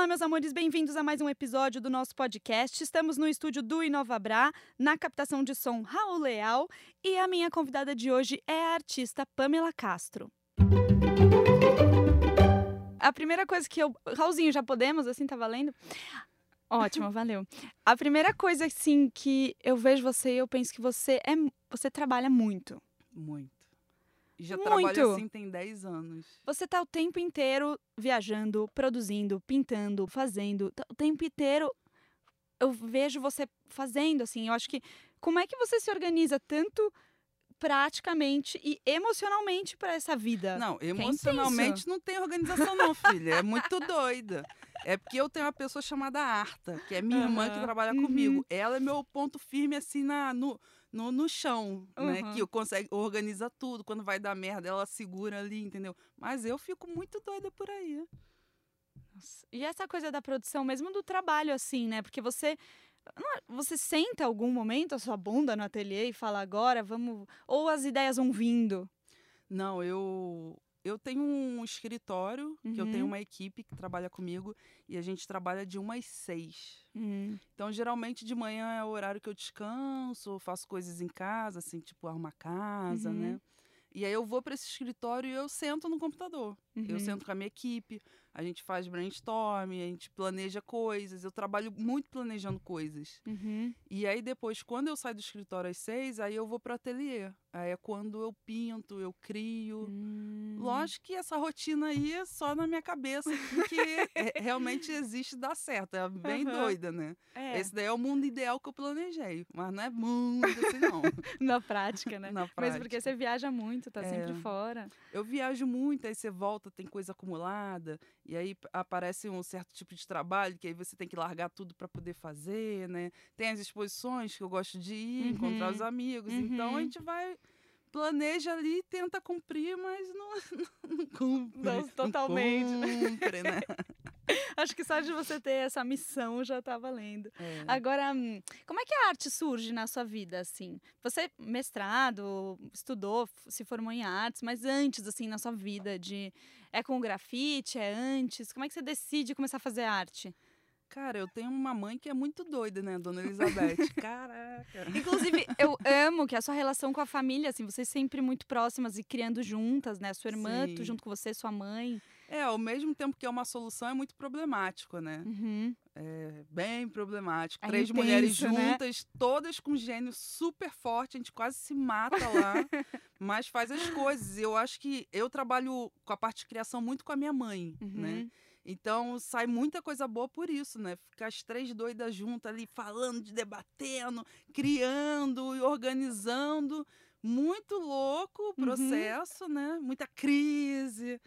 Olá, meus amores, bem-vindos a mais um episódio do nosso podcast. Estamos no estúdio do Inovabra, na captação de som Raul Leal, e a minha convidada de hoje é a artista Pamela Castro. A primeira coisa que eu. Raulzinho, já podemos? Assim, tá valendo? Ótimo, valeu. A primeira coisa, assim, que eu vejo você e eu penso que você é. Você trabalha muito. Muito. E já Muito. trabalho assim tem 10 anos. Você tá o tempo inteiro viajando, produzindo, pintando, fazendo. Tá O tempo inteiro eu vejo você fazendo, assim. Eu acho que. Como é que você se organiza tanto praticamente e emocionalmente para essa vida? Não, é emocionalmente não tem organização não, filha. É muito doida. É porque eu tenho uma pessoa chamada Arta, que é minha irmã que trabalha Uhum. comigo. Ela é meu ponto firme assim na, no, no, no chão, né? Uhum. Que eu consegue organiza tudo. Quando vai dar merda, ela segura ali, entendeu? Mas eu fico muito doida por aí. Nossa. E essa coisa da produção, mesmo do trabalho, assim, né? Porque você. é- Você senta algum momento a sua bunda no ateliê e fala agora, vamos. Ou as ideias vão vindo. Não, eu eu tenho um escritório, que eu Uhum. tenho uma equipe que trabalha comigo e a gente trabalha de umas seis. Hum. Então, geralmente de manhã é o horário que eu descanso, faço coisas em casa, assim, tipo arrumar casa, Uhum. né? E aí eu vou para esse escritório e eu sento no computador. Eu Uhum. sento com a minha equipe, a gente faz brainstorm, a gente planeja coisas. Eu trabalho muito planejando coisas. Uhum. E aí depois, quando eu saio do escritório às seis, aí eu vou para ateliê. Aí é quando eu pinto, eu crio. Hum. Lógico que essa rotina aí é só na minha cabeça, porque é- realmente existe dar certo. É bem Aham. doida, né? É, Esse daí é o mundo ideal que eu planejei. Mas não é mundo assim, não. na prática, né? Na Mas prática. porque você viaja muito, tá sempre É. fora. Eu viajo muito, aí você volta, tem coisa acumulada, e aí aparece um certo tipo de trabalho que aí você tem que largar tudo para poder fazer, né? Tem as exposições que eu gosto de ir, encontrar Uhum. os amigos. Então Uhum. a gente vai, planeja ali, tenta cumprir, mas não, não cumpre. Não, totalmente? Não cumpre, né? Acho que só de você ter essa missão já tá valendo. É. Agora, hum, como é que a arte surge na sua vida, assim? Você, mestrado, estudou, se formou em artes, mas antes, assim, na sua vida, de... É com grafite, é antes? Como é que você decide começar a fazer arte? Cara, eu tenho uma mãe que é muito doida, né, Dona Elizabeth? Caraca. Inclusive, eu amo que a sua relação com a família, assim, vocês sempre muito próximas e criando juntas, né? Sua irmã tu Sim. junto com você, sua mãe. É, ao mesmo tempo que é uma solução, é muito problemático, né? Uhum. É bem problemático. É Três mulheres intenso, né? juntas, todas com gênio super forte, a gente quase se mata lá, mas faz as coisas. Eu acho que eu trabalho com a parte de criação muito com a minha mãe, né? Uhum. Então sai muita coisa boa por isso, né? Ficar as três doidas juntas ali, falando, de debatendo, criando e organizando. Muito louco o Uhum. processo, né? Muita crise,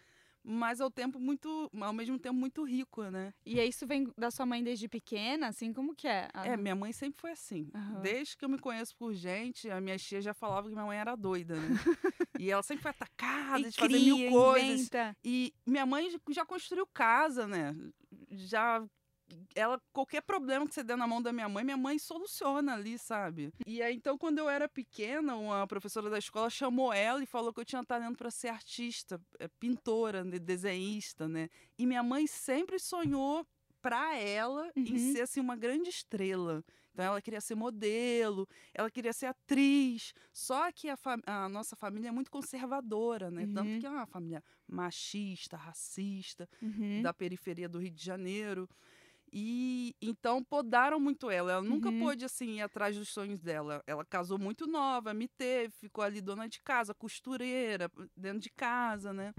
mas ao tempo muito, ao mesmo tempo muito rico, né? E isso vem da sua mãe desde pequena, assim, como que é? A- É, minha mãe sempre foi assim. Aham. Desde que eu me conheço por gente, a minha tia já falava que minha mãe era doida, né? e ela sempre foi atacada e de fazer cria, mil coisas. inventa. E minha mãe já construiu casa, né? Já. Ela, qualquer problema que você der na mão da minha mãe, minha mãe soluciona ali, sabe? E aí, então, quando eu era pequena, uma professora da escola chamou ela e falou que eu tinha talento para ser artista, eh, pintora, desenhista, né? E minha mãe sempre sonhou para ela em Uhum. ser assim uma grande estrela. Então ela queria ser modelo, ela queria ser atriz. Só que a, a nossa família é muito conservadora, né? Uhum. Tanto que é uma família machista, racista, Uhum. da periferia do Rio de Janeiro. E então podaram muito ela. Ela nunca Uhum. pôde assim ir atrás dos sonhos dela. Ela casou muito nova, me teve, ficou ali dona de casa, costureira, dentro de casa, né?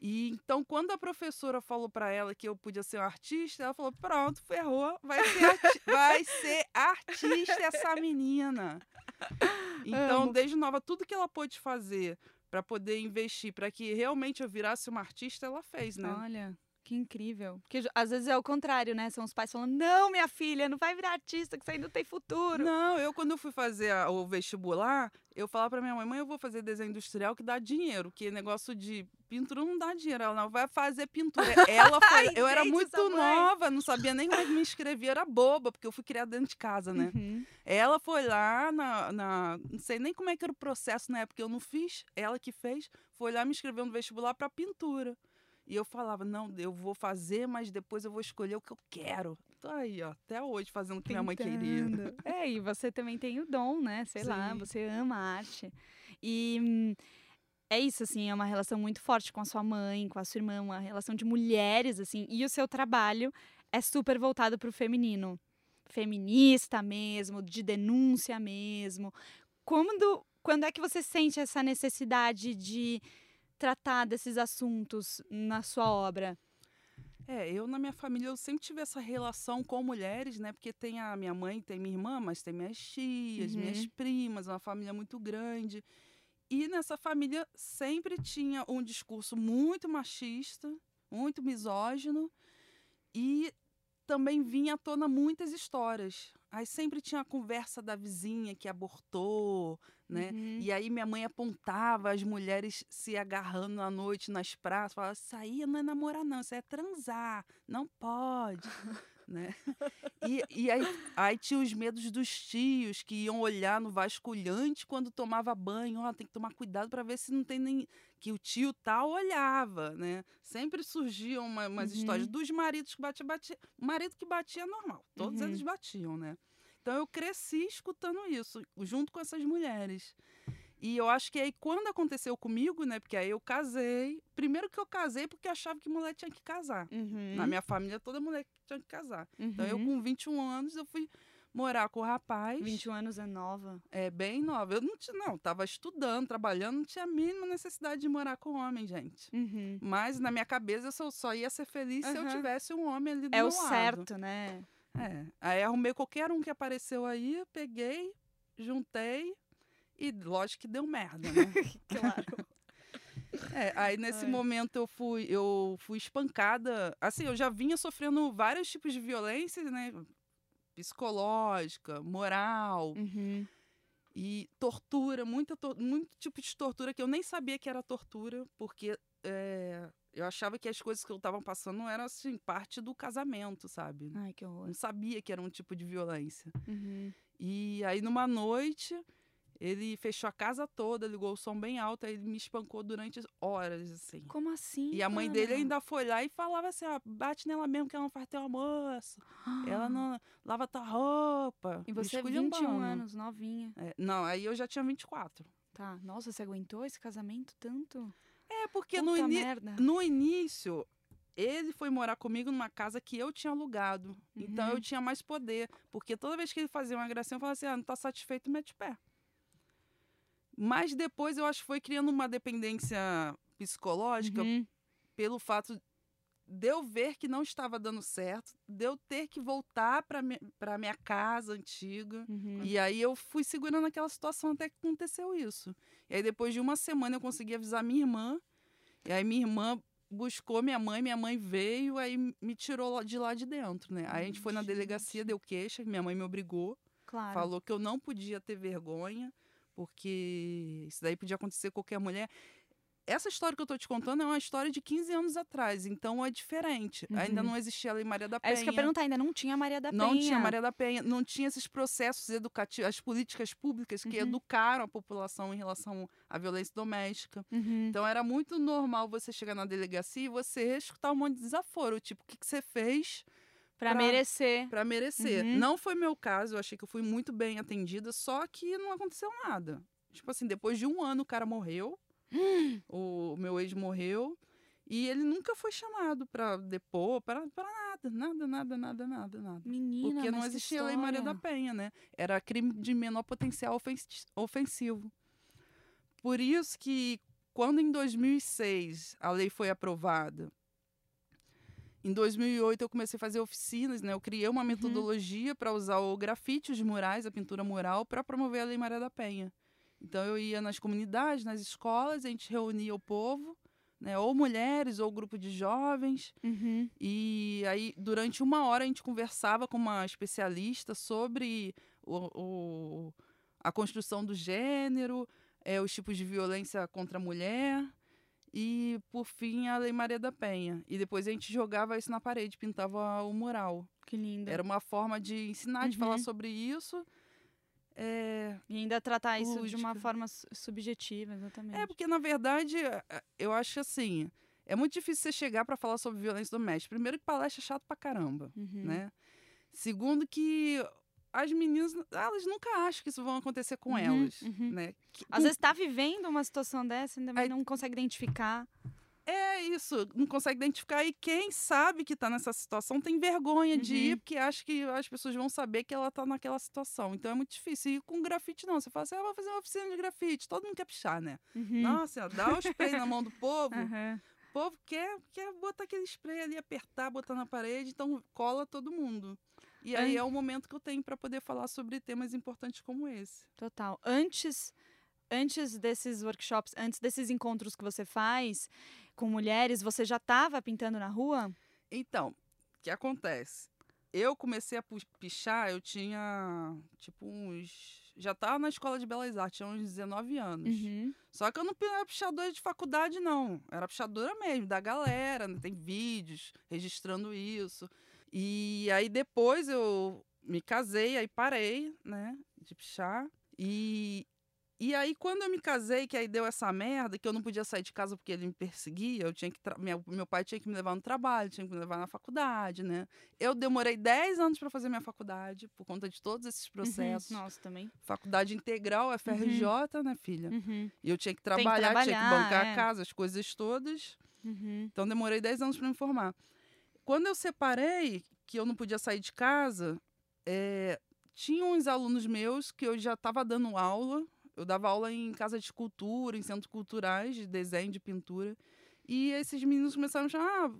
E então quando a professora falou para ela que eu podia ser uma artista, ela falou: "Pronto, ferrou, vai ser vai ser artista essa menina". Então, Amo. desde nova tudo que ela pôde fazer para poder investir, para que realmente eu virasse uma artista, ela fez, né? Olha, que incrível. Porque às vezes é o contrário, né? São os pais falando: não, minha filha, não vai virar artista, que isso aí não tem futuro. Não, eu quando eu fui fazer a- o vestibular, eu falava pra minha mãe, mãe, eu vou fazer desenho industrial que dá dinheiro, que negócio de pintura não dá dinheiro. Ela não vai fazer pintura. Ela foi, eu era muito nova, não sabia nem como é que me inscrever, era boba, porque eu fui criada dentro de casa, né? Uhum. Ela foi lá na, na- Não sei nem como é que era o processo na época, eu não fiz, ela que fez, foi lá me inscrever no vestibular para pintura. E eu falava, não, eu vou fazer, mas depois eu vou escolher o que eu quero. Tô aí, ó, até hoje fazendo o que minha mãe queria. É, e você também tem o dom, né? Sei lá, Sim. você ama a arte. E hum, é isso, assim, é uma relação muito forte com a sua mãe, com a sua irmã, uma relação de mulheres, assim. E o seu trabalho é super voltado para o feminino. Feminista mesmo, de denúncia mesmo. Quando, quando é que você sente essa necessidade de tratar desses assuntos na sua obra? É, eu na minha família eu sempre tive essa relação com mulheres, né? Porque tem a minha mãe, tem minha irmã, mas tem minhas tias, Uhum. minhas primas, uma família muito grande. E nessa família sempre tinha um discurso muito machista, muito misógino e também vinha à tona muitas histórias. Aí sempre tinha a conversa da vizinha que abortou, né? Uhum. E aí minha mãe apontava as mulheres se agarrando à noite nas praças, falava, isso aí não é namorar não, isso é transar, não pode, né? E, e aí, aí tinha os medos dos tios que iam olhar no vasculhante quando tomava banho, ó, tem que tomar cuidado para ver se não tem nem... Que o tio tal olhava, né? Sempre surgiam uma- umas Uhum. histórias dos maridos que batia, batia... Marido que batia é normal, todos Uhum. eles batiam, né? Então eu cresci escutando isso, junto com essas mulheres. E eu acho que aí quando aconteceu comigo, né? Porque aí eu casei. Primeiro que eu casei porque eu achava que mulher tinha que casar. Uhum. Na minha família, toda mulher tinha que casar. Então eu, Uhum. com 21 anos, eu fui morar com o rapaz. 21 anos é nova. É bem nova. Eu não tinha, não, tava estudando, trabalhando, não tinha a mínima necessidade de morar com homem, gente. Uhum. Mas na minha cabeça eu só, só ia ser feliz se eu tivesse um homem ali do É meu o lado. certo, né? É. Aí arrumei qualquer um que apareceu aí, peguei, juntei e lógico que deu merda, né? Claro. É, aí nesse Ai. momento eu fui, eu fui espancada. Assim, eu já vinha sofrendo vários tipos de violência, né? Psicológica, moral Uhum. e tortura, muita tor- muito tipo de tortura que eu nem sabia que era tortura, porque é, eu achava que as coisas que eu tava passando eram assim, parte do casamento, sabe? Ai, que horror. Não sabia que era um tipo de violência. Uhum. E aí, numa noite, ele fechou a casa toda, ligou o som bem alto, aí ele me espancou durante horas, assim. Como assim? E a mãe dele ainda foi lá e falava assim: ó, bate nela mesmo que ela não faz teu almoço, ela não lava tua roupa. E você, 21 esculhambando. anos, novinha. É, não, aí eu já tinha 24. Tá. Nossa, você aguentou esse casamento tanto? É, porque Puta no, ini- merda. no início. Ele foi morar comigo numa casa que eu tinha alugado. Então Uhum. eu tinha mais poder. Porque toda vez que ele fazia uma gracinha, eu falava assim: ah, não tá satisfeito, mete o pé. Mas depois eu acho que foi criando uma dependência psicológica Uhum. pelo fato de eu ver que não estava dando certo, de eu ter que voltar para minha casa antiga. Uhum. E aí eu fui segurando aquela situação até que aconteceu isso. E aí depois de uma semana eu consegui avisar minha irmã. E aí minha irmã buscou minha mãe, minha mãe veio, aí me tirou de lá de dentro, né? Aí a gente foi na delegacia, deu queixa, minha mãe me obrigou, Claro. falou que eu não podia ter vergonha, porque isso daí podia acontecer com qualquer mulher. Essa história que eu tô te contando é uma história de 15 anos atrás, então é diferente. Ainda Uhum. não existia a Lei Maria da Penha. É isso que eu ia perguntar, ainda não tinha Maria da Penha. Não tinha Maria da Penha, não tinha esses processos educativos, as políticas públicas que Uhum. educaram a população em relação à violência doméstica. Uhum. Então era muito normal você chegar na delegacia e você escutar um monte de desaforo, tipo, o que, que você fez Pra, pra- merecer. para merecer? Uhum. Não foi meu caso, eu achei que eu fui muito bem atendida, só que não aconteceu nada. Tipo assim, depois de um ano o cara morreu, o meu ex morreu. E ele nunca foi chamado pra depor, para nada, nada, nada, nada, nada, nada. Menina, Porque não existia a Lei Maria da. Penha, né? Era crime de menor potencial ofens- ofensivo. Por isso que, quando em 2006 a lei foi aprovada, em 2008 eu comecei a fazer oficinas, né? Eu criei Uhum. uma metodologia para usar o grafite, os murais, a pintura mural, para promover a Lei Maria da Penha. Então eu ia nas comunidades, nas escolas, a gente reunia o povo, né? Ou mulheres, ou grupo de jovens, Uhum. e aí, durante uma hora, a gente conversava com uma especialista sobre o, o- a construção do gênero, eh, os tipos de violência contra a mulher e, por fim, a Lei Maria da Penha. E depois a gente jogava isso na parede, pintava o mural. Que linda. Era uma forma de ensinar, de falar Uhum. sobre isso. É, E ainda tratar isso de uma forma su- subjetiva, exatamente. É, porque na verdade, eh, eu acho assim, É muito difícil você chegar para falar sobre violência doméstica. Primeiro que palestra é chato pra caramba, Uhum. né? Segundo que as meninas, elas nunca acham que isso vai acontecer com Uhum, elas, uhum. né? Que- Às vezes tá vivendo uma situação dessa ainda não consegue identificar. É isso, não consegue identificar. E quem sabe que tá nessa situação tem vergonha de Uhum. ir, porque acha que as pessoas vão saber que ela tá naquela situação. Então é muito difícil. E com grafite, não. Você fala assim, ah, vou fazer uma oficina de grafite. Todo mundo quer pichar, né? Uhum. Nossa, dá o spray na mão do povo. O povo quer, quer botar aquele spray ali, apertar, botar na parede, então cola todo mundo. E aí An- é o momento que eu tenho para poder falar sobre temas importantes como esse. Total. Antes, antes desses workshops, antes desses encontros que você faz com mulheres, você já estava pintando na rua? Então, o que acontece? Eu comecei a pichar, eu tinha, tipo, uns... Já tava na escola de Belas Artes, tinha uns 19 anos. Uhum. Só que eu não era pichadora de faculdade, não. Era pichadora mesmo, da galera, né? tem vídeos registrando isso. E aí depois eu me casei, aí parei, né, de pichar. E, e aí quando eu me casei, que aí deu essa merda, que eu não podia sair de casa porque ele me perseguia, eu tinha que tra- meu, meu pai tinha que me levar no trabalho, tinha que me levar na faculdade, né? Eu demorei 10 anos para fazer minha faculdade, por conta de todos esses processos. Uhum. Nossa, também. Faculdade integral, FRJ, né, filha? Uhum. E eu tinha que que trabalhar, tinha que trabalhar, bancar é. a casa, as coisas todas. Uhum. Então demorei 10 anos para me formar. Quando eu separei, que eu não podia sair de casa, é, tinha uns alunos meus que eu já estava dando aula. Eu dava aula em casa de escultura, em centros culturais de desenho, de pintura. E esses meninos começaram a chamar, ah,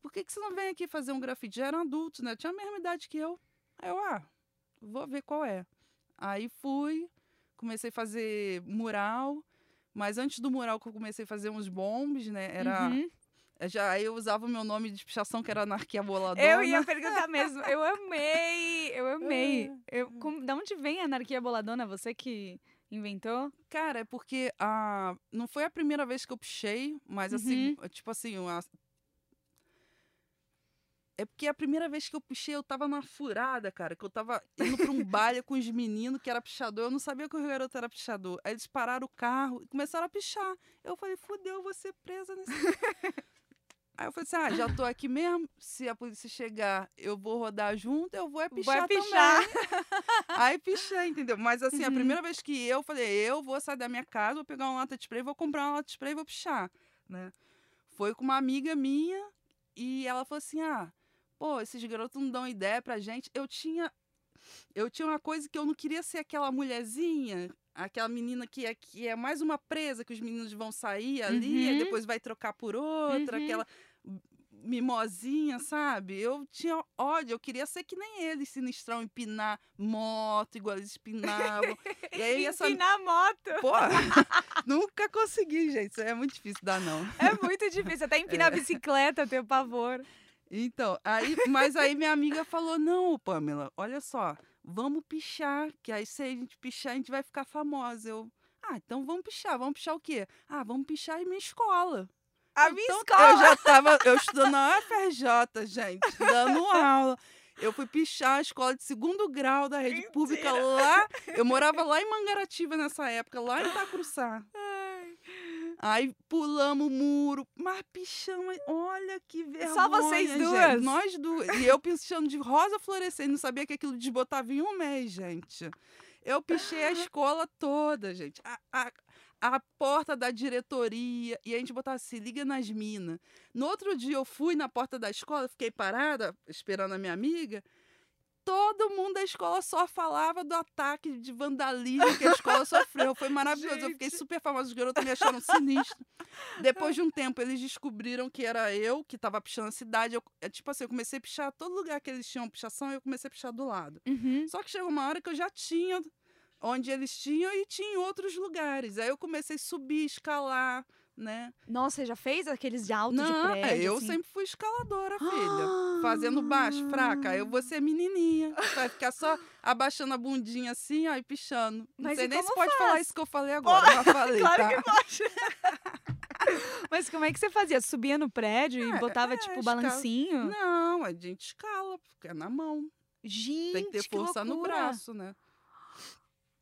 por que, que você não vem aqui fazer um grafite? Já eram adultos, né? Tinha a mesma idade que eu. Aí eu, ah, vou ver qual é. Aí fui, comecei a fazer mural. Mas antes do mural que eu comecei a fazer uns bombes, né? Era Uhum. É, Já aí eu usava o meu nome de pichação, que era Anarquia Boladona. Eu ia perguntar mesmo. Eu amei, eu amei. Eu, como, da onde vem a anarquia boladona? Você que inventou? Cara, é porque a... não foi a primeira vez que eu pichei, mas assim, tipo assim, a... É porque a primeira vez que eu pichei, eu tava na furada, cara. Que eu tava indo pra um baile com os meninos que era pichador. Eu não sabia que o garoto era pichador. Aí eles pararam o carro e começaram a pichar. Eu falei, fudeu, eu vou ser presa nesse. Aí eu falei assim: ah, já tô aqui mesmo. Se a polícia chegar, eu vou rodar junto, eu vou é pichar, Vai pichar. também. Aí pichei, entendeu? Mas assim, a Uhum. primeira vez que eu falei, eu vou sair da minha casa, vou pegar uma lata de spray, vou comprar uma lata de spray e vou pichar, né? Foi com uma amiga minha e ela falou assim: ah, pô, esses garotos não dão ideia pra gente. Eu tinha. Eu tinha uma coisa que eu não queria ser aquela mulherzinha, aquela menina que é, que é mais uma presa que os meninos vão sair ali, Uhum. e depois vai trocar por outra, Uhum. aquela mimosinha, sabe? Eu tinha ódio, eu queria ser que nem eles, sinistrão, empinar moto, igual eles empinavam. e aí essa. Empinar moto. Pô, nunca consegui, gente. Isso é muito difícil dar, não. É muito difícil. Até empinar É. bicicleta, eu tenho pavor. Então, aí, mas aí minha amiga falou: não, Pamela, olha só, vamos pichar, que aí se a gente pichar, a gente vai ficar famosa. Eu, ah, então vamos pichar, vamos pichar o quê? Ah, vamos pichar em minha escola. A minha Então, escola. Eu já tava, eu estudando na UFRJ, gente, dando aula. Eu fui pichar a escola de segundo grau da rede pública lá. Eu morava lá em Mangaratiba nessa época, lá em Itacruçá. Ai. Aí pulamos o muro, mas pichamos, olha que vergonha. Só vocês gente. duas? Nós duas. E eu pichando de rosa fluorescente, não sabia que aquilo desbotava em um mês, gente. Eu pichei a escola toda, gente. A, a, a porta da diretoria. E a gente botava se liga nas minas. No outro dia eu fui na porta da escola, fiquei parada, esperando a minha amiga. Todo mundo da escola só falava do ataque de vandalismo que a escola sofreu. Foi maravilhoso. Eu fiquei Gente. super famosa. Os garotos me acharam sinistro. Depois de um tempo, eles descobriram que era eu que estava pichando a cidade. Eu, é tipo assim, eu comecei a pichar todo lugar que eles tinham pichação, eu comecei a pichar do lado. Uhum. Só que chegou uma hora que eu já tinha onde eles tinham e tinha em outros lugares. Aí eu comecei a subir, escalar, né? Nossa, você já fez aqueles de alto de Não, prédio? é, eu assim? sempre fui escaladora, filha. Fazendo baixo, fraca. Eu vou ser menininha. Vai ficar só abaixando a bundinha assim, ó, e pichando. Não Mas sei e nem se pode falar isso que eu falei agora. mas falei, Claro tá? que pode. Mas como é que você fazia? Subia no prédio e É, botava, é, tipo, escala- balancinho? Não, a gente escala, porque é na mão. Gente, Tem que ter força no loucura. braço, né?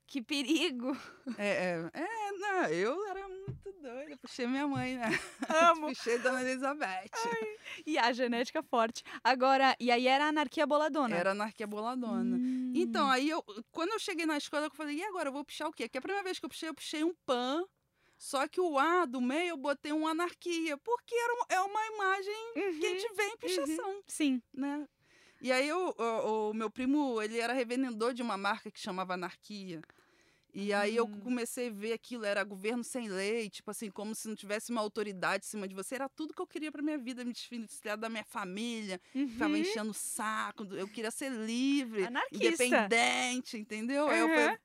Que perigo. É, é, é, não, eu era muito doida, puxei minha mãe, né? Amo. Puxei Dona Elizabeth. E a genética forte. Agora, e aí era anarquia boladona. Era anarquia boladona. Hum. Então, aí eu, quando eu cheguei na escola, eu falei, e agora? Eu vou puxar o quê? Que a primeira vez que eu puxei, eu puxei um pan. Só que o A do meio eu botei um anarquia, porque era um- é uma imagem que a Uhum. gente vê em pichação, Sim. né? E aí eu- o, o meu primo, ele era revendedor de uma marca que chamava Anarquia. E aí eu Hum. comecei a ver aquilo, era governo sem lei, tipo assim, como se não tivesse uma autoridade em cima de você. Era tudo que eu queria pra minha vida, me desvencilhar da minha família, ficava Uhum. enchendo o saco, eu queria ser livre, Anarquista. independente, entendeu? Aí eu Uhum. falei,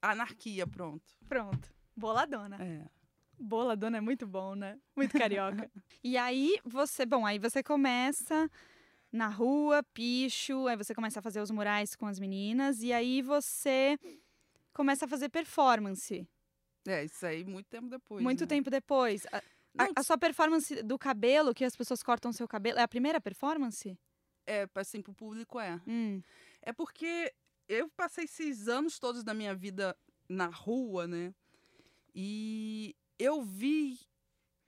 anarquia, pronto. Pronto. Boladona. É. Boladona é muito bom, né? Muito carioca. e aí você, bom, aí você começa na rua, picho, aí você começa a fazer os murais com as meninas e aí você começa a fazer performance. É, isso aí muito tempo depois. muito né? tempo depois. A, a- a sua performance do cabelo, que as pessoas cortam seu cabelo, é a primeira performance? É, assim, pro público é. Hum. É porque eu passei esses anos todos da minha vida na rua, né? E eu vi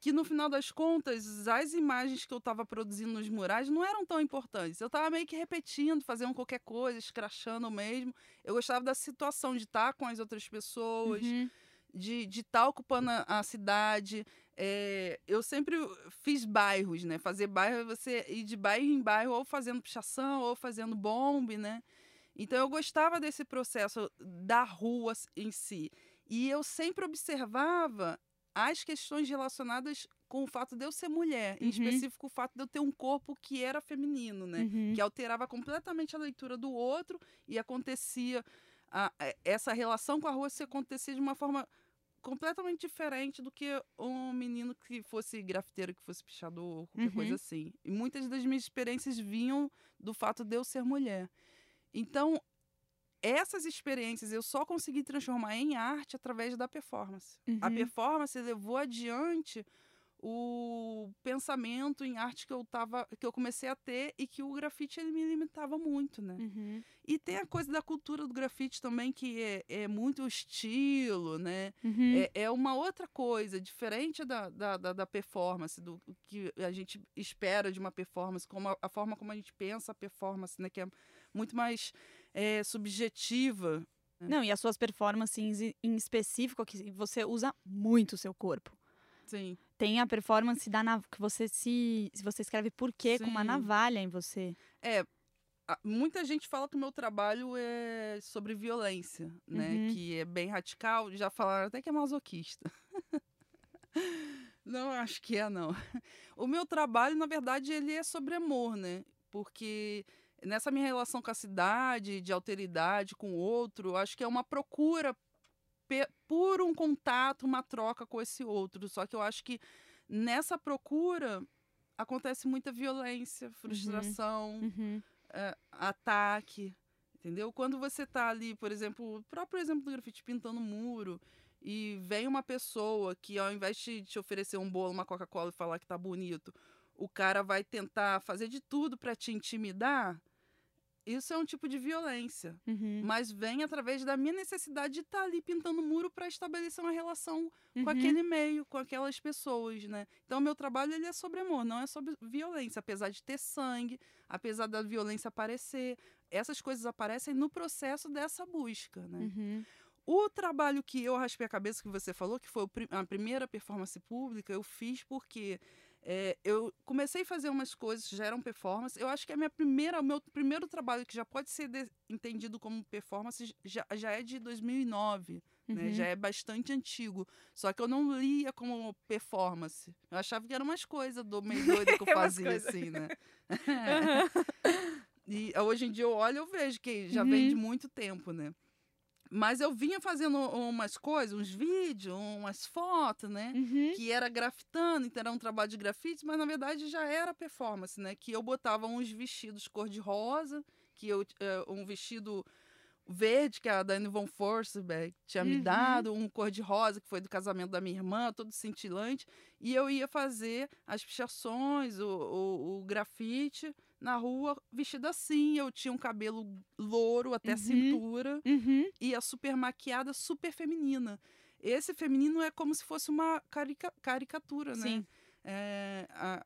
que no final das contas, as imagens que eu estava produzindo nos murais não eram tão importantes. Eu estava meio que repetindo, fazendo qualquer coisa, escrachando mesmo. Eu gostava da situação de estar com as outras pessoas, Uhum. de estar ocupando a, a cidade. É, eu sempre fiz bairros, né? Fazer bairro é você ir de bairro em bairro, ou fazendo pichação, ou fazendo bombe, né? Então eu gostava desse processo da rua em si. E eu sempre observava as questões relacionadas com o fato de eu ser mulher, em Uhum. específico o fato de eu ter um corpo que era feminino, né? Uhum. que alterava completamente a leitura do outro e acontecia a- a- essa relação com a rua se acontecia de uma forma completamente diferente do que um menino que fosse grafiteiro, que fosse pichador, qualquer Uhum. coisa assim. E muitas das minhas experiências vinham do fato de eu ser mulher. Então, essas experiências eu só consegui transformar em arte através da performance. A Uhum. performance levou adiante o pensamento em arte que eu tava, que eu comecei a ter e que o grafite ele me limitava muito, né? Uhum. E tem a coisa da cultura do grafite também que é, é muito estilo, né? Uhum. É, é uma outra coisa, diferente da, da, da, da performance, do que a gente espera de uma performance, como a, a forma como a gente pensa a performance, né? Que é muito mais é, subjetiva. Não, e as suas performances em- específico, que você usa muito o seu corpo. Sim. Tem a performance da nav- que você se. Se você escreve por quê com uma Sim. navalha em você. É, muita gente fala que o meu trabalho é sobre violência, né? Uhum. Que é bem radical. Já falaram até que é masoquista. não, acho que é, não. O meu trabalho, na verdade, ele é sobre amor, né? Porque nessa minha relação com a cidade, de alteridade com o outro, eu acho que é uma procura por um contato, uma troca com esse outro. Só que eu acho que nessa procura acontece muita violência, frustração, Uhum. é, ataque, entendeu? Quando você tá ali, por exemplo, o próprio exemplo do grafite pintando muro e vem uma pessoa que ao invés de te oferecer um bolo, uma Coca-Cola e falar que tá bonito, o cara vai tentar fazer de tudo para te intimidar, isso é um tipo de violência, Uhum. mas vem através da minha necessidade de estar ali pintando muro para estabelecer uma relação Uhum. com aquele meio, com aquelas pessoas, né? Então, meu trabalho ele é sobre amor, não é sobre violência, apesar de ter sangue, apesar da violência aparecer, essas coisas aparecem no processo dessa busca, né? Uhum. O trabalho que eu raspei a cabeça que você falou, que foi a primeira performance pública, eu fiz porque é, eu comecei a fazer umas coisas que já eram performance. Eu acho que a minha primeira, o meu primeiro trabalho que já pode ser de- entendido como performance já, já é de 2009 né? Uhum. Já é bastante antigo. Só que eu não lia como performance. Eu achava que eram umas coisas do meio doida que eu Umas fazia, assim, né? Aham. E hoje em dia eu olho e eu vejo que já Uhum. vem de muito tempo, né? Mas eu vinha fazendo umas coisas, uns vídeos, umas fotos, né? Uhum. Que era grafitando, então era um trabalho de grafite, mas na verdade já era performance, né? Que eu botava uns vestidos cor-de-rosa, que eu, eh, um vestido verde que a Dani Von Forsberg tinha me Uhum. dado, um cor-de-rosa que foi do casamento da minha irmã, todo cintilante, e eu ia fazer as pichações, o, o, o grafite na rua vestida assim. Eu tinha um cabelo louro até a Uhum. cintura, Uhum. ia super maquiada, super feminina. esse feminino é como se fosse uma carica caricatura, né? Sim. É, a...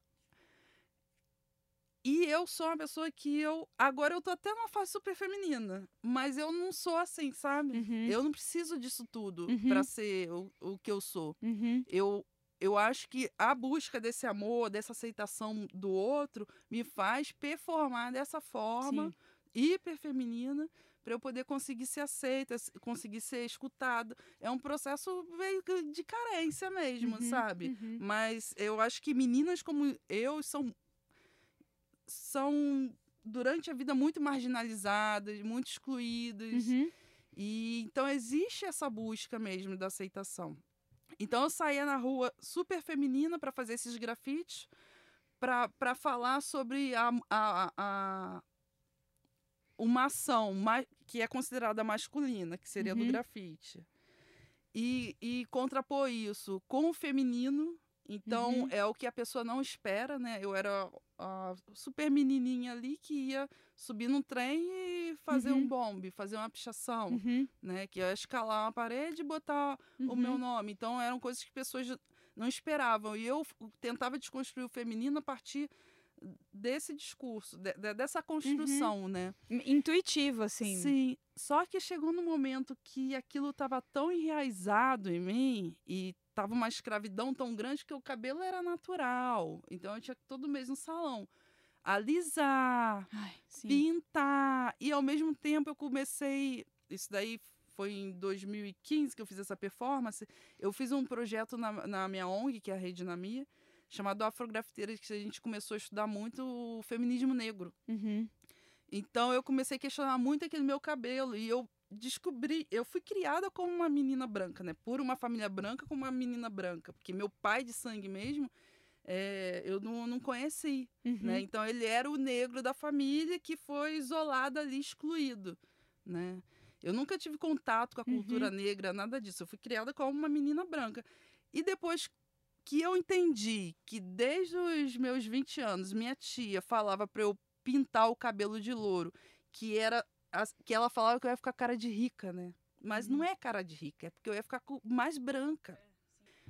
E eu sou uma pessoa que eu. Agora eu tô até numa fase super feminina. Mas eu não sou assim, sabe? Uhum. Eu não preciso disso tudo Uhum. pra ser o, o que eu sou. Uhum. Eu, eu acho que a busca desse amor, dessa aceitação do outro, me faz performar dessa forma Sim. hiper feminina para eu poder conseguir ser aceita, conseguir ser escutada. É um processo meio de carência mesmo, Uhum, sabe? uhum. Mas eu acho que meninas como eu são são durante a vida muito marginalizadas, muito excluídas. Uhum. E então existe essa busca mesmo da aceitação. Então eu saía na rua super feminina para fazer esses grafites, para falar sobre a, a, a- uma ação que é considerada masculina, que seria do Uhum. grafite. E, e contrapor isso com o feminino. Então Uhum. é o que a pessoa não espera, né? Eu era a super menininha ali que ia subir num trem e fazer um Uhum. bombe, fazer uma pichação Uhum. né? Que ia escalar uma parede e botar o meu Uhum. nome. Então eram coisas que pessoas não esperavam. E eu tentava desconstruir o feminino a partir desse discurso, de- de- dessa construção, né? Intuitivo, assim. Sim. Só que chegou no momento que aquilo estava tão enraizado em mim e tava uma escravidão tão grande que o cabelo era natural. Então eu tinha todo mês no salão alisar, Ai, pintar. E ao mesmo tempo eu comecei. Isso daí foi em 2015 que eu fiz essa performance. Eu fiz um projeto na, na minha ONG, que é a Rede Dinamia, chamado Afrografiteiras, que a gente começou a estudar muito o feminismo negro. Uhum. Então eu comecei a questionar muito aquele meu cabelo. E eu descobri. Eu fui criada como uma menina branca, né? Por uma família branca, como uma menina branca. Porque meu pai de sangue mesmo. é, eu não, não conheci Uhum. né? Então ele era o negro da família que foi isolado ali, excluído, né? Eu nunca tive contato com a cultura negra, nada disso. Eu fui criada como uma menina branca. E depois que eu entendi que desde os meus 20 anos minha tia falava para eu pintar o cabelo de louro, que era as- que ela falava que eu ia ficar cara de rica, né? Mas não é cara de rica, é porque eu ia ficar mais branca.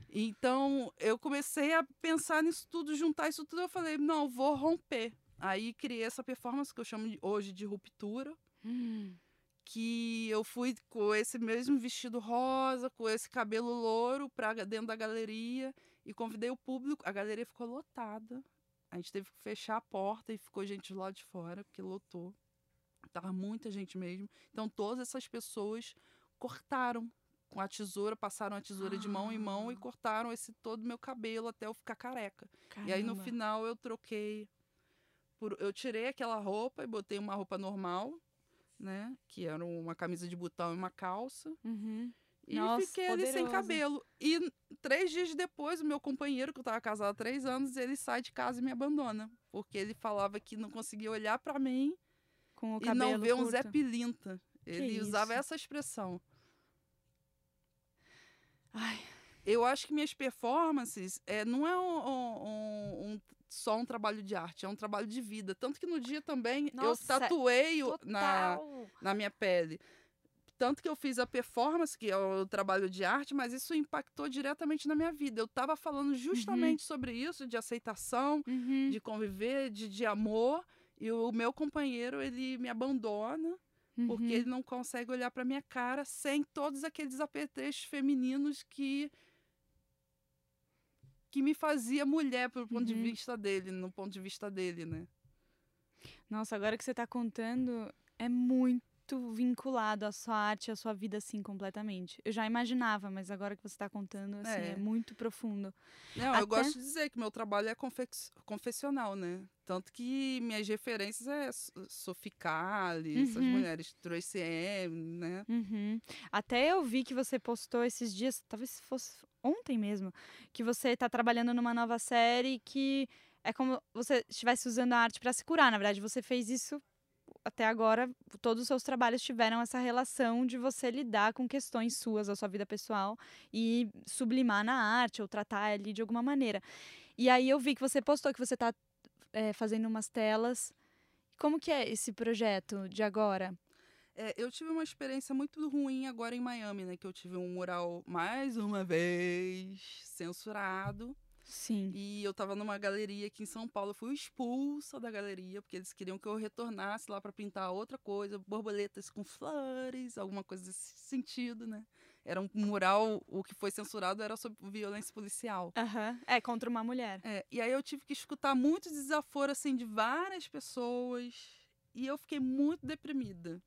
Então, eu comecei a pensar nisso tudo, juntar isso tudo. Eu falei, não, vou romper. Aí criei essa performance que eu chamo de- hoje de ruptura, Hum. que eu fui com esse mesmo vestido rosa, com esse cabelo louro para dentro da galeria e convidei o público. A galeria ficou lotada. A gente teve que fechar a porta e ficou gente lá de fora, porque lotou. Tava muita gente mesmo. Então todas essas pessoas cortaram com a tesoura, passaram a tesoura de mão em mão e Ah. cortaram esse todo meu cabelo até eu ficar careca. E aí no Caramba. final eu troquei por eu tirei aquela roupa e botei uma roupa normal, né, que era uma camisa de botão e uma calça. Uhum. E Nossa, fiquei ali sem poderoso. cabelo. E três dias depois, o meu companheiro, que eu tava casada há três anos, ele sai de casa e me abandona. Porque ele falava que não conseguia olhar pra mim Com o e cabelo não ver um Zé curto. Pilinta. Ele usava isso? essa expressão. Ai, Eu acho que minhas performances é, não é um- um- um- só um trabalho de arte, é um trabalho de vida. Tanto que no dia também Nossa, eu tatuei na, na minha pele. Tanto que eu fiz a performance, que é o trabalho de arte, mas isso impactou diretamente na minha vida. Eu estava falando justamente sobre isso, de aceitação, Uhum. de conviver, de, de amor. E o meu companheiro, ele me abandona porque Uhum. ele não consegue olhar para minha cara sem todos aqueles apetrechos femininos que que me fazia mulher pelo ponto de Uhum. vista dele, no ponto de vista dele, né? Nossa, agora que você tá contando, é muito vinculado à sua arte, à sua vida, assim, completamente. Eu já imaginava, mas agora que você tá contando, assim, é, É. muito profundo. Não, Até- eu gosto de dizer que meu trabalho é confex- confessional, né? Tanto que minhas referências é Sophie Calle, essas Uhum. mulheres, Tracy M, né? Uhum. Até eu vi que você postou esses dias, talvez fosse ontem mesmo, que você tá trabalhando numa nova série que é como você estivesse usando a arte para se curar. Na verdade, você fez isso até agora, todos os seus trabalhos tiveram essa relação de você lidar com questões suas da sua vida pessoal e sublimar na arte ou tratar ali de alguma maneira. E aí eu vi que você postou que você tá é, fazendo umas telas. Como que é esse projeto de agora? É, eu tive uma experiência muito ruim agora em Miami, né? Que eu tive um mural, mais uma vez, censurado. Sim. E eu tava numa galeria aqui em São Paulo. Eu fui expulsa da galeria, porque eles queriam que eu retornasse lá para pintar outra coisa, borboletas com flores, alguma coisa desse sentido, né? Era um mural, o que foi censurado era sobre violência policial. Aham. É, contra uma mulher. É, e aí eu tive que escutar muito desaforo, assim, de várias pessoas. E eu fiquei muito deprimida.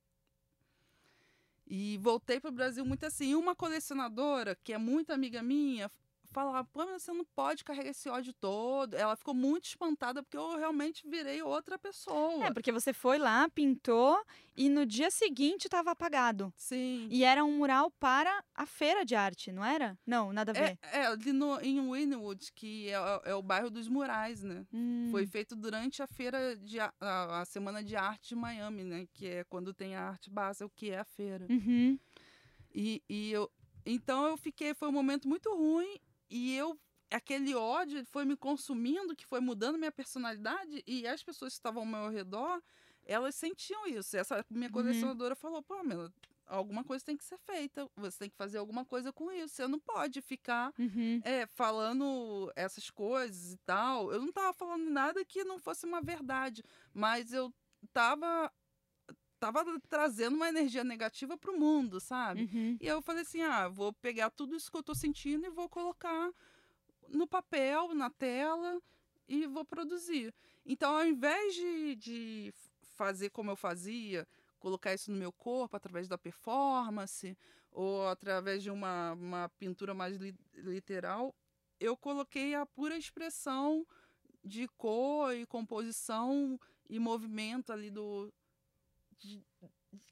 E voltei para o Brasil muito assim. E uma colecionadora, que é muito amiga minha, falava, pô, mas você não pode carregar esse ódio todo. Ela ficou muito espantada porque eu realmente virei outra pessoa. É, porque você foi lá, pintou e no dia seguinte estava apagado. Sim. E era um mural para a feira de arte, não era? Não, nada a ver. É, é ali no, em Winwood, que é, é o bairro dos murais, né? Hum, Foi feito durante a feira de a, a, Semana de Arte de Miami, né? Que é quando tem a arte base, o que é a feira. Uhum. E, e eu, então eu fiquei, foi um momento muito ruim e eu aquele ódio foi me consumindo, que foi mudando minha personalidade e as pessoas que estavam ao meu redor, elas sentiam isso. Essa minha Uhum. colecionadora falou: "Pô, Mela, alguma coisa tem que ser feita. Você tem que fazer alguma coisa com isso. Você não pode ficar Uhum. é, falando essas coisas e tal. Eu não tava falando nada que não fosse uma verdade, mas eu tava tava trazendo uma energia negativa pro mundo, sabe? Uhum. E eu falei assim: ah, vou pegar tudo isso que eu tô sentindo e vou colocar no papel, na tela e vou produzir. Então, ao invés de, de fazer como eu fazia, colocar isso no meu corpo através da performance ou através de uma, uma pintura mais li- literal, eu coloquei a pura expressão de cor e composição e movimento ali do.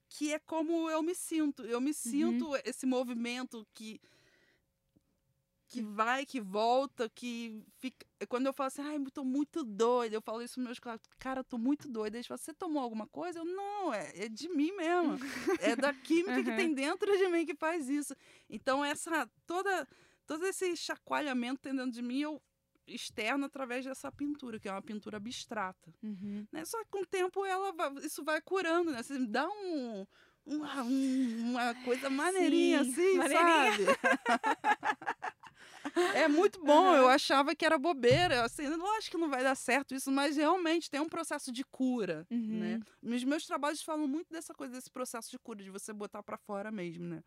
Que é como eu me sinto. Eu me sinto esse movimento que que vai, que volta, que fica. Quando eu falo assim, ai, eu tô muito doida, eu falo isso pros meus colegas, cara, eu tô muito doida. Eles falam, você tomou alguma coisa? Eu, não, é, é de mim mesmo. é da química que Uhum. tem dentro de mim que faz isso. Então, essa, toda, todo esse chacoalhamento tem dentro de mim, eu externo através dessa pintura, que é uma pintura abstrata. Uhum. Né? Só que com o tempo ela vai- isso vai curando, né? Você dá um, uma, um- uma coisa maneirinha Sim, assim, maneirinha. sabe? É muito bom, Aham. eu achava que era bobeira, assim, lógico que não vai dar certo isso, mas realmente tem um processo de cura, Uhum. né? Os meus trabalhos falam muito dessa coisa, desse processo de cura, de você botar pra fora mesmo, né?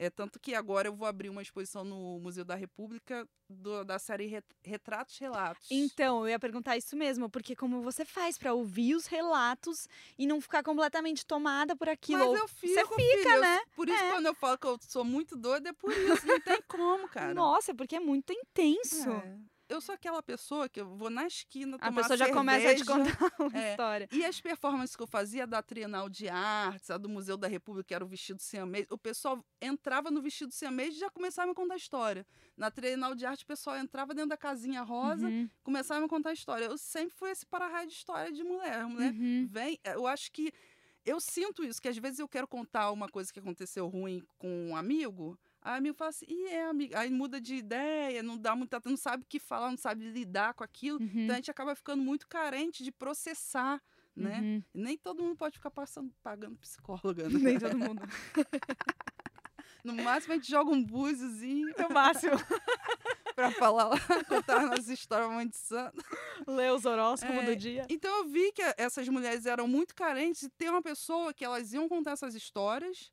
É tanto que agora eu vou abrir uma exposição no Museu da República do- da série Ret- Retratos Relatos. Então, eu ia perguntar isso mesmo, porque como você faz pra ouvir os relatos e não ficar completamente tomada por aquilo? Mas eu fico, fica, filha, eu- né? Por isso, É. quando eu falo que eu sou muito doida, é por isso. Não tem como, cara. Nossa, porque é muito intenso. É. Eu sou aquela pessoa que eu vou na esquina A tomar pessoa já começa a te cerveja. contar uma É. história. E as performances que eu fazia da Trienal de Artes, a do Museu da República, que era o vestido siamês, o pessoal entrava no vestido siamês e já começava a me contar a história. Na Trienal de Arte, o pessoal entrava dentro da casinha rosa, Uhum, começava a me contar a história. Eu sempre fui esse para-raio de história de mulher. mulher uhum. vem. Eu acho que eu sinto isso, que às vezes eu quero contar uma coisa que aconteceu ruim com um amigo. Aí amigo fala assim, e é, amigo. Aí muda de ideia, não dá muita. não sabe o que falar, não sabe lidar com aquilo. Uhum, Então a gente acaba ficando muito carente de processar, né? uhum. Nem todo mundo pode ficar passando, pagando psicóloga, né? Nem todo mundo. No máximo a gente joga um búziozinho No máximo. pra falar lá, contar nossas histórias mãe de santo. Ler os horóscopos É, do dia. Então eu vi que essas mulheres eram muito carentes de ter uma pessoa que elas iam contar essas histórias,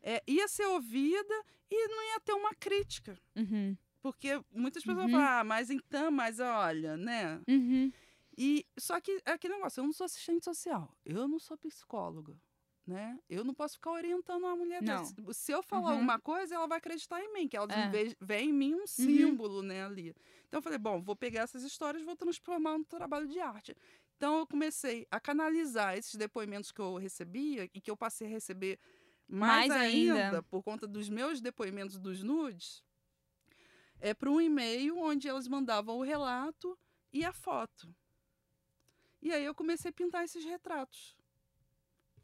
é, ia ser ouvida e não ia ter uma crítica. Uhum, Porque muitas pessoas Uhum. falam, ah, mas então, mas olha, né? uhum. E só que é aquele negócio, eu não sou assistente social, eu não sou psicóloga, né? Eu não posso ficar orientando uma mulher Não. dessa. Se eu falar Uhum. alguma coisa, ela vai acreditar em mim, que ela É. vê, vê em mim um símbolo, né, ali. Então eu falei, bom, vou pegar essas histórias e vou transformar no trabalho de arte. Então eu comecei a canalizar esses depoimentos que eu recebia e que eu passei a receber mais, Mais ainda, ainda. por conta dos meus depoimentos dos nudes, é para um e-mail onde elas mandavam o relato e a foto. E aí eu comecei a pintar esses retratos.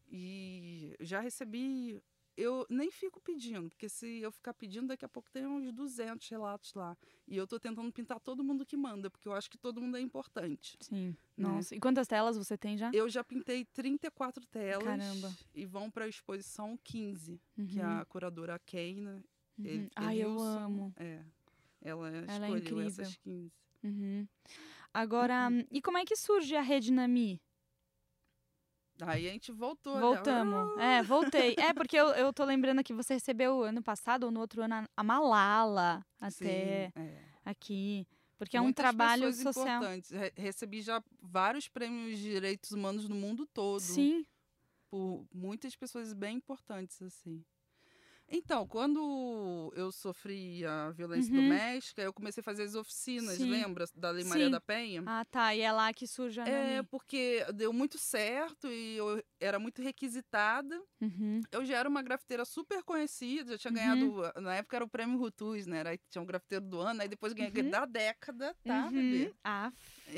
E já recebi eu nem fico pedindo, porque se eu ficar pedindo, daqui a pouco tem uns 200 relatos lá. E eu tô tentando pintar todo mundo que manda, porque eu acho que todo mundo é importante. Sim. Né? Nossa. E quantas telas você tem já? Eu já pintei 34 telas. Caramba. E vão para a exposição 15, uhum. que é a curadora Keina. Uhum. Ele, Ai, eu amo. É. Ela, ela é escolheu é essas 15. Uhum. Agora, uhum. e como é que surge a Rede Nami? Aí a gente voltou. Voltamos. Né? É, voltei. É, porque eu, eu tô lembrando que você recebeu ano passado ou no outro ano a Malala até Sim, é. aqui. Porque Muitas é um trabalho social. Importantes. Recebi já vários prêmios de direitos humanos no mundo todo. Sim. Por muitas pessoas bem importantes, assim. Então, quando eu sofri a violência uhum. doméstica, eu comecei a fazer as oficinas, Sim. lembra? Da Lei Maria da Penha. Ah, tá. E é lá que surge a É, Nani. porque deu muito certo e eu era muito requisitada. Uhum. Eu já era uma grafiteira super conhecida, já tinha uhum. ganhado. Na época era o prêmio Rutus, né? Era, tinha um grafiteiro do ano, aí depois ganhei uhum. da década, tá, bebê? Uhum.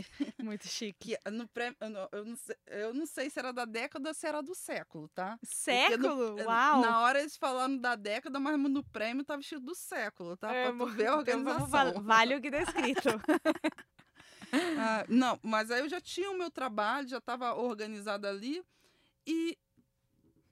Muito chique. que no prêmio, eu, não, eu, não sei, eu não sei se era da década ou se era do século, tá? Século? No, Uau! Na hora eles falaram da década, mas no prêmio tá vestido do século, tá? É, pra tu ver a organização. Então, vale o que tá escrito. ah, não, mas aí eu já tinha o meu trabalho, já estava organizada ali. E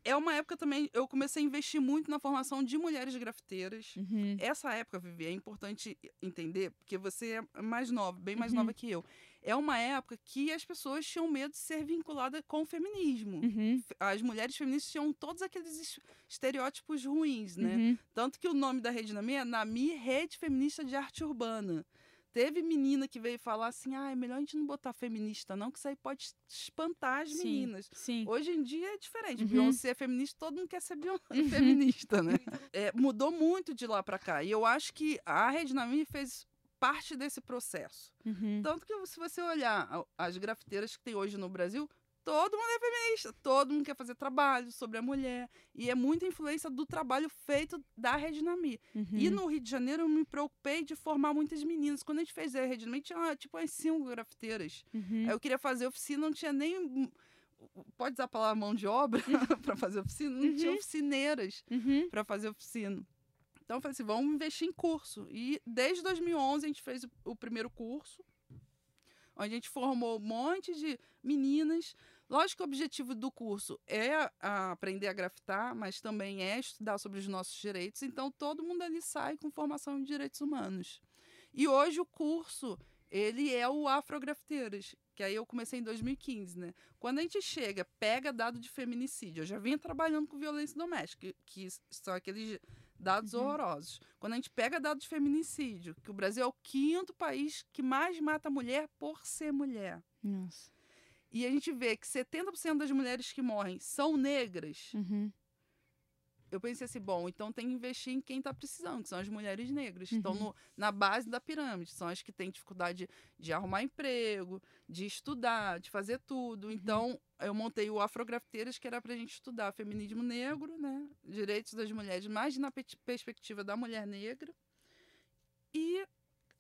é uma época também, eu comecei a investir muito na formação de mulheres grafiteiras. Uhum. Essa época, Vivi, é importante entender, porque você é mais nova, bem mais uhum. nova que eu. É uma época que as pessoas tinham medo de ser vinculadas com o feminismo. Uhum. As mulheres feministas tinham todos aqueles estereótipos ruins, né? Uhum. Tanto que o nome da rede Nami é Nami Rede Feminista de Arte Urbana. Teve menina que veio falar assim: ah, é melhor a gente não botar feminista, não, que isso aí pode espantar as sim, meninas. Sim. Hoje em dia é diferente. Uhum. Beyoncé é feminista, todo mundo quer ser uhum. feminista, né? É, mudou muito de lá para cá. E eu acho que a Rede Nami fez parte desse processo. Uhum. Tanto que se você olhar as grafiteiras que tem hoje no Brasil, todo mundo é feminista, todo mundo quer fazer trabalho sobre a mulher. E é muita influência do trabalho feito da Redinami. Uhum. E no Rio de Janeiro eu me preocupei de formar muitas meninas. Quando a gente fez a Redinami, tinha tipo umas cinco grafiteiras. Uhum. Eu queria fazer oficina, não tinha nem. Pode usar a palavra mão de obra para fazer oficina? Não uhum. tinha oficineiras uhum. para fazer oficina. Então eu falei assim: vamos investir em curso. E desde 2011 a gente fez o primeiro curso onde a gente formou um monte de meninas. Lógico que o objetivo do curso é aprender a grafitar, mas também é estudar sobre os nossos direitos. Então, todo mundo ali sai com formação em direitos humanos. E hoje o curso, ele é o Afrografiteiras, que aí eu comecei em 2015, né? Quando a gente chega, pega dado de feminicídio, eu já vinha trabalhando com violência doméstica, que são aqueles dados uhum. horrorosos. Quando a gente pega dados de feminicídio, que o Brasil é o quinto país que mais mata mulher por ser mulher. Nossa. E a gente vê que 70% das mulheres que morrem são negras. Uhum eu pensei assim, bom, então tem que investir em quem está precisando, que são as mulheres negras, que uhum. estão no, na base da pirâmide, são as que têm dificuldade de arrumar emprego, de estudar, de fazer tudo. Uhum. Então, eu montei o Afrografiteiras, que era para a gente estudar feminismo negro, né, direitos das mulheres, mais na perspectiva da mulher negra, e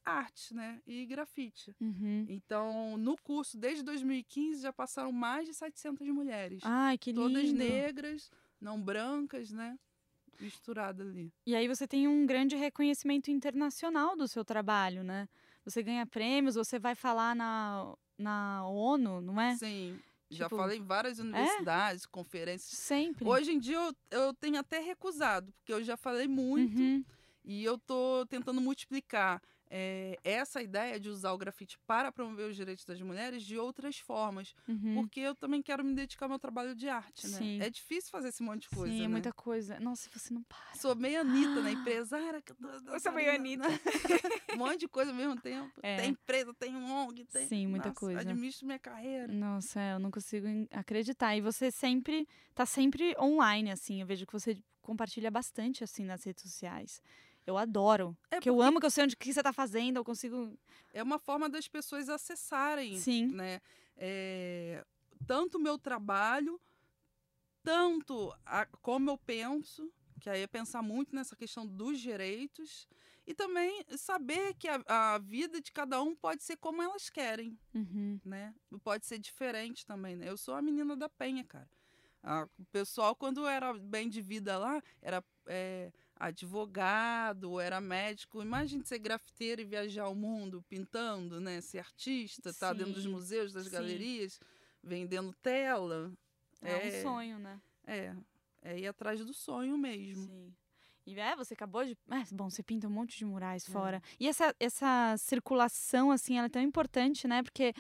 arte, né? E grafite. Uhum. Então, no curso, desde 2015, já passaram mais de 700 mulheres. Ai, que lindo. Todas negras, não brancas, né? Misturada ali. E aí você tem um grande reconhecimento internacional do seu trabalho, né? Você ganha prêmios, você vai falar na, na ONU, não é? Sim. Tipo, Já falei em várias universidades, é? conferências. Sempre. Hoje em dia eu, eu tenho até recusado, porque eu já falei muito uhum. e eu tô tentando multiplicar é, essa ideia de usar o grafite para promover os direitos das mulheres de outras formas. Uhum. Porque eu também quero me dedicar ao meu trabalho de arte, né? Sim. É difícil fazer esse monte de coisa. Sim, né? muita coisa. Nossa, você não para. Sou meio Anitta, né? Empresária. Eu sou meio Anitta. um monte de coisa ao mesmo tempo. É. Tem empresa, tem ONG, tem. Sim, muita Nossa, coisa. Administro minha carreira. Nossa, é, eu não consigo acreditar. E você sempre tá sempre online, assim. Eu vejo que você compartilha bastante, assim, nas redes sociais. Eu adoro. É porque eu amo que eu sei onde que você está fazendo, eu consigo. É uma forma das pessoas acessarem. Sim. Né? É, tanto o meu trabalho, tanto a, como eu penso, que aí é pensar muito nessa questão dos direitos, e também saber que a, a vida de cada um pode ser como elas querem. Uhum. Né? Pode ser diferente também. Né? Eu sou a menina da penha, cara. A- O pessoal, quando era bem de vida lá, era é, advogado, era médico. Imagine ser grafiteiro e viajar o mundo pintando, né? Ser artista, tá dentro dos museus, das sim. galerias, vendendo tela. É, É. um sonho, né? É, é ir atrás do sonho mesmo. Sim. E é, você acabou de. É, bom, você pinta um monte de murais É. fora. E essa, essa circulação, assim, ela é tão importante, né? Porque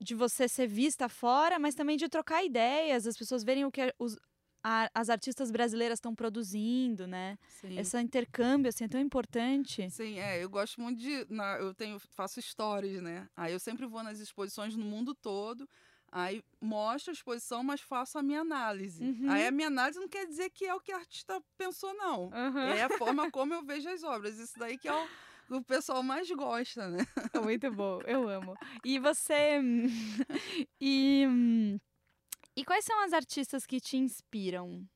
de você ser vista fora, mas também de trocar ideias, as pessoas verem o que os, a- as artistas brasileiras estão produzindo, né? Sim. Esse intercâmbio, assim, é tão importante. Sim, é, eu gosto muito de. na- eu tenho, faço stories, né? Aí eu sempre vou nas exposições no mundo todo. Aí mostro a exposição, mas faço a minha análise. Uhum. Aí a minha análise não quer dizer que é o que a artista pensou, não. É a forma como eu vejo as obras. Isso daí que é o, o pessoal mais gosta, né? Muito bom, eu amo. E você. e, hum, e quais são as artistas que te inspiram?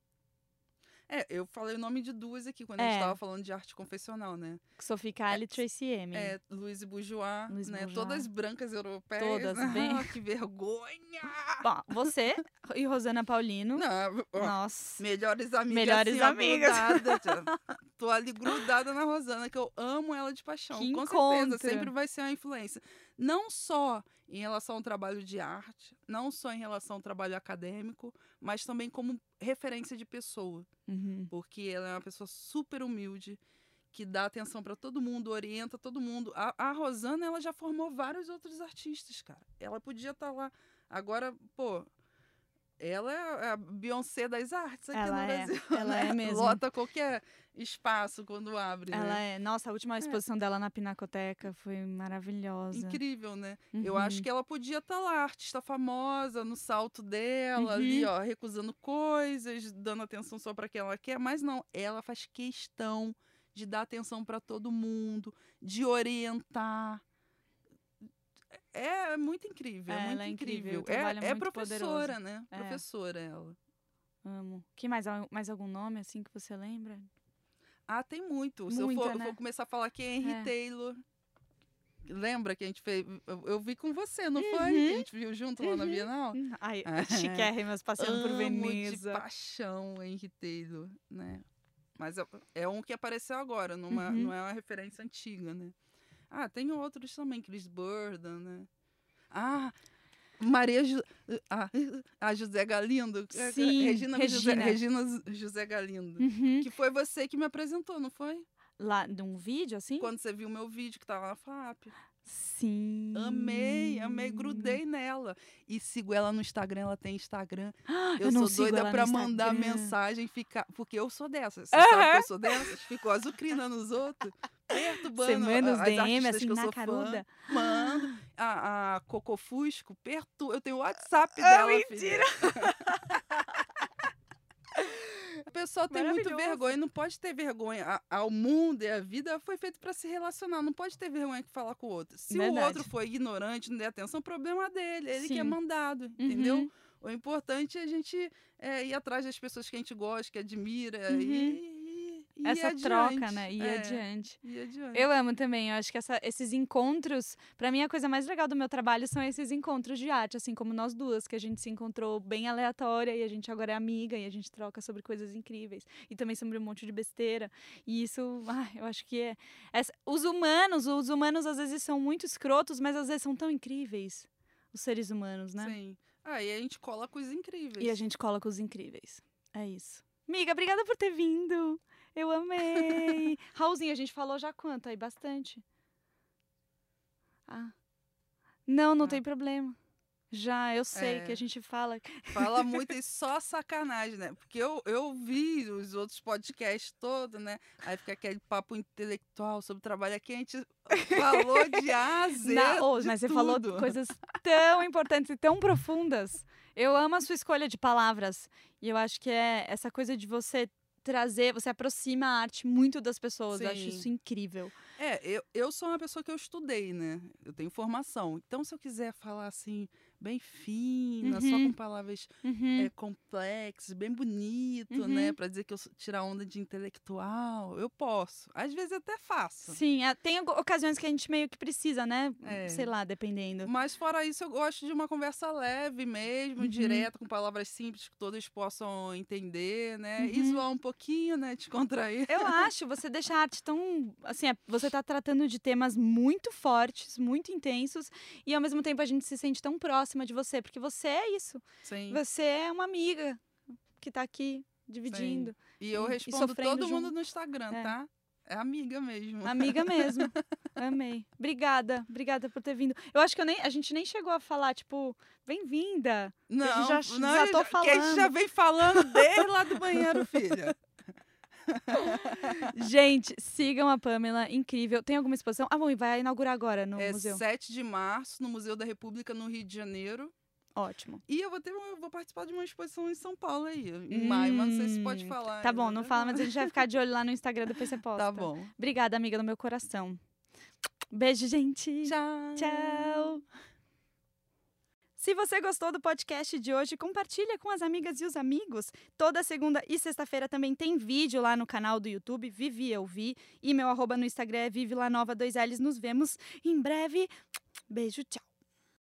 É, eu falei o nome de duas aqui quando a É. gente estava falando de arte confessional, né? Sophie Calle e Tracy Emin. É, Louise Bourgeois, Louise né? Bourgeois. Todas brancas europeias. Todas, Ah, bem- que vergonha! Bom, você e Rosana Paulino. Não, ó, Nossa. Melhores amigas. Melhores assim, amigas. grudada. Tô ali grudada na Rosana, que eu amo ela de paixão. Que Com encontro. certeza, sempre vai ser uma influência. Não só em relação ao trabalho de arte, não só em relação ao trabalho acadêmico, mas também como referência de pessoa. Uhum. Porque ela é uma pessoa super humilde, que dá atenção para todo mundo, orienta todo mundo. A, a Rosana, ela já formou vários outros artistas, cara. Ela podia estar lá. Agora, pô, ela é a Beyoncé das artes aqui Ela no é, Brasil. ela né? é mesmo. Lota qualquer espaço quando abre, Ela né? é. Nossa, a última exposição dela na Pinacoteca foi maravilhosa. Incrível, né? Eu acho Uhum. que ela podia estar lá, artista famosa, no salto dela, ali, Uhum. ó, recusando coisas, dando atenção só para quem ela quer, mas não, ela faz questão de dar atenção para todo mundo, de orientar. É muito incrível, é, É, muito é incrível, incrível. trabalho é é muito professora, poderoso. né? É. Professora ela. Amo. Que mais, mais algum nome assim que você lembra? Ah, tem muito. Se eu Muita, for, eu né? for começar a falar que é Henry É. Taylor. Lembra que a gente fez? Eu, eu vi com você, não foi? Uhum. Que a gente viu junto lá na Bienal? Hum, Ai, chiquérrimas passeando por Veneza. de paixão Henry Taylor, né? Mas é, é um que apareceu agora, numa, Uhum. não é uma referência antiga, né? Ah, tem outros também, Chris Burden, né? Ah, Maria Ju, ah, a José Galindo. é, Sim, Regina, José, Regina. Regina José Galindo. Uhum. Que foi você que me apresentou, não foi? Lá de um vídeo assim? Quando você viu meu vídeo que tava na FAP. Sim. Amei, amei, grudei nela. E sigo ela no Instagram, ela tem Instagram. Ah, Eu, eu não sou doida pra mandar Instagram. mensagem, ficar. Porque eu sou dessas. Você sabe que eu sou dessas? Ficou azucrina nos outros, perturbando Semana os as DM assim que eu na sou fã. caruda. Mano, a, a Cocofusco, perturba. Eu tenho o WhatsApp Ah, dela, mentira! filha. O pessoal tem muito vergonha, não pode ter vergonha. Ao mundo e a vida foi feito para se relacionar, não pode ter vergonha que falar com o outro. Se o Verdade. outro for ignorante, não der atenção, o problema é dele, ele que é Sim. mandado, Uhum. entendeu? O importante é a gente é, ir atrás das pessoas que a gente gosta, que admira Uhum. e, e, e Essa troca, adiante. né? E É, adiante. adiante. Eu amo também. Eu acho que essa- esses encontros, pra mim a coisa mais legal do meu trabalho são esses encontros de arte, assim como nós duas, que a gente se encontrou bem aleatória e a gente agora é amiga e a gente troca sobre coisas incríveis e também sobre um monte de besteira. E isso, ai, eu acho que é essa- os humanos, os humanos às vezes são muito escrotos, mas às vezes são tão incríveis. Os seres humanos, né? Sim. Aí a gente cola coisas incríveis. E a gente cola com os incríveis. É isso. Miga, obrigada por ter vindo. Eu amei. Raulzinho, a gente falou já quanto aí? Bastante. Ah. Não, não Ah. tem problema. Já, eu sei que É. a gente fala. Fala muito e só sacanagem, né? Porque eu, eu vi os outros podcasts todos, né? Aí fica aquele papo intelectual sobre trabalho aqui, a gente falou de A Z, Na- mas você falou tudo. coisas tão importantes e tão profundas. Eu amo a sua escolha de palavras. E eu acho que é essa coisa de você trazer, você aproxima a arte muito das pessoas. Eu acho Sim. isso incrível. É, eu, eu sou uma pessoa que eu estudei, né? Eu tenho formação. Então, se eu quiser falar assim, bem fina, só Uhum. com palavras Uhum. é, complexas, bem bonito, Uhum. né? Pra dizer que eu tirar onda de intelectual. Eu posso. Às vezes até faço. Sim, tem ocasiões que a gente meio que precisa, né? É. Sei lá, dependendo. Mas fora isso, eu gosto de uma conversa leve mesmo, Uhum. direta, com palavras simples que todos possam entender, né? E Uhum. zoar um pouquinho, né? Descontrair. Eu acho, você deixa a arte tão. Assim, é- você tá tratando de temas muito fortes, muito intensos, e ao mesmo tempo a gente se sente tão próxima de você, porque você é isso. Sim. Você é uma amiga que tá aqui dividindo. E eu e- e respondo sofrendo todo mundo junto. no Instagram, É. tá? É amiga mesmo. Amiga mesmo. Amei. Obrigada. Obrigada por ter vindo. Eu acho que eu nem, a gente nem chegou a falar, tipo, bem-vinda. Não, já- já não, tô que a gente já falando. vem falando desde lá do banheiro, filha. Gente, sigam a Pamela, incrível. Tem alguma exposição? Ah, bom, e vai inaugurar agora no É museu. 7 de março, no Museu da República, no Rio de Janeiro. Ótimo. E eu vou ter eu vou participar de uma exposição em São Paulo aí, em maio, mas não sei se pode Hum, falar. Tá bom, ainda, não né? fala, mas a gente vai ficar de olho lá no Instagram, depois você posta. Tá bom. Obrigada, amiga do meu coração. Beijo, gente. Tchau. Tchau. Se você gostou do podcast de hoje, compartilha com as amigas e os amigos. Toda segunda e sexta-feira também tem vídeo lá no canal do YouTube, Vivi Eu Vi. E meu arroba no Instagram é Vive Lá Nova 2Ls. Nos vemos em breve. Beijo, tchau.